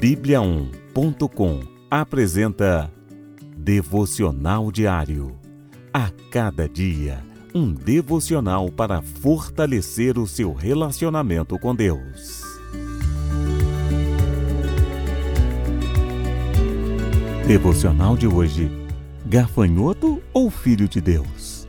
Bíblia1.com apresenta Devocional Diário. A cada dia, um devocional para fortalecer o seu relacionamento com Deus. Devocional de hoje: Gafanhoto ou Filho de Deus?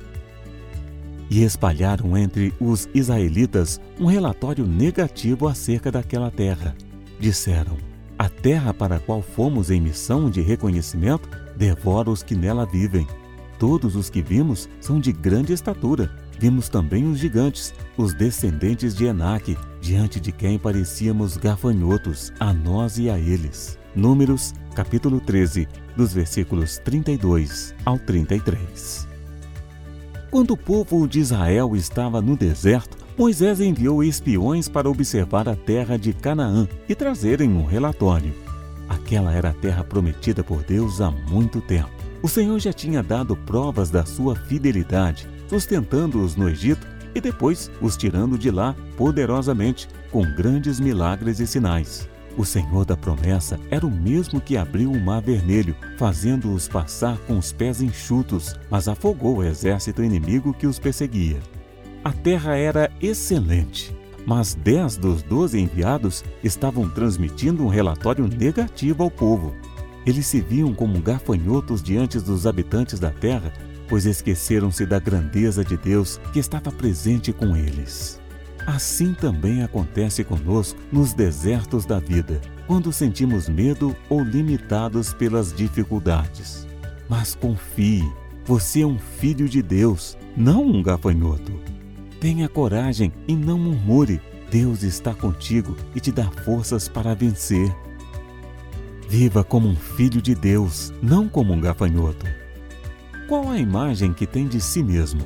E espalharam entre os israelitas um relatório negativo acerca daquela terra. Disseram: A terra para a qual fomos em missão de reconhecimento devora os que nela vivem. Todos os que vimos são de grande estatura. Vimos também os gigantes, os descendentes de Enaque, diante de quem parecíamos gafanhotos, a nós e a eles. Números, capítulo 13, dos versículos 32 ao 33. Quando o povo de Israel estava no deserto, Moisés enviou espiões para observar a terra de Canaã e trazerem um relatório. Aquela era a terra prometida por Deus há muito tempo. O Senhor já tinha dado provas da sua fidelidade, sustentando-os no Egito e depois os tirando de lá poderosamente, com grandes milagres e sinais. O Senhor da promessa era o mesmo que abriu o mar vermelho, fazendo-os passar com os pés enxutos, mas afogou o exército inimigo que os perseguia. A terra era excelente, mas dez dos doze enviados estavam transmitindo um relatório negativo ao povo. Eles se viam como gafanhotos diante dos habitantes da terra, pois esqueceram-se da grandeza de Deus que estava presente com eles. Assim também acontece conosco nos desertos da vida, quando sentimos medo ou limitados pelas dificuldades. Mas confie, você é um filho de Deus, não um gafanhoto. Tenha coragem e não murmure. Deus está contigo e te dá forças para vencer. Viva como um filho de Deus, não como um gafanhoto. Qual a imagem que tem de si mesmo?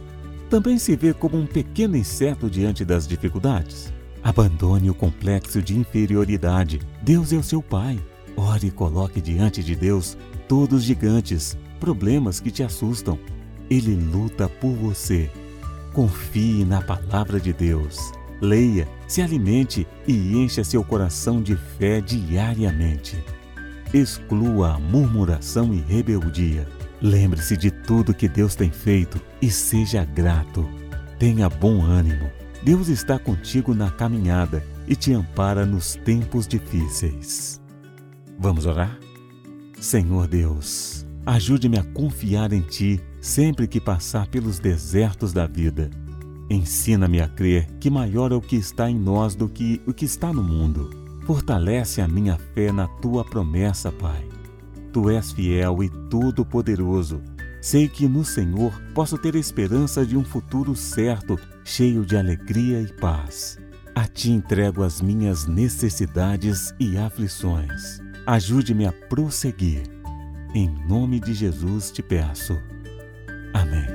Também se vê como um pequeno inseto diante das dificuldades? Abandone o complexo de inferioridade. Deus é o seu Pai. Ore e coloque diante de Deus todos os gigantes, problemas que te assustam. Ele luta por você. Confie na palavra de Deus. Leia, se alimente e encha seu coração de fé diariamente. Exclua a murmuração e rebeldia. Lembre-se de tudo que Deus tem feito e seja grato. Tenha bom ânimo. Deus está contigo na caminhada e te ampara nos tempos difíceis. Vamos orar? Senhor Deus, ajude-me a confiar em Ti sempre que passar pelos desertos da vida. Ensina-me a crer que maior é o que está em nós do que o que está no mundo. Fortalece a minha fé na tua promessa, Pai. Tu és fiel e todo-poderoso. Sei que no Senhor posso ter esperança de um futuro certo, cheio de alegria e paz. A ti entrego as minhas necessidades e aflições. Ajude-me a prosseguir. Em nome de Jesus te peço. Amém.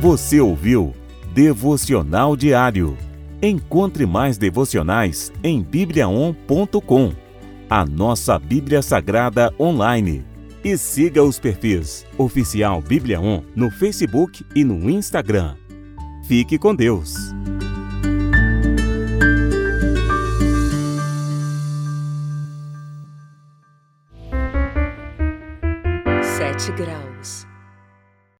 Você ouviu Devocional Diário. Encontre mais devocionais em bibliaon.com, a nossa Bíblia Sagrada online. E siga os perfis Oficial Bíblia On no Facebook e no Instagram. Fique com Deus. Graus.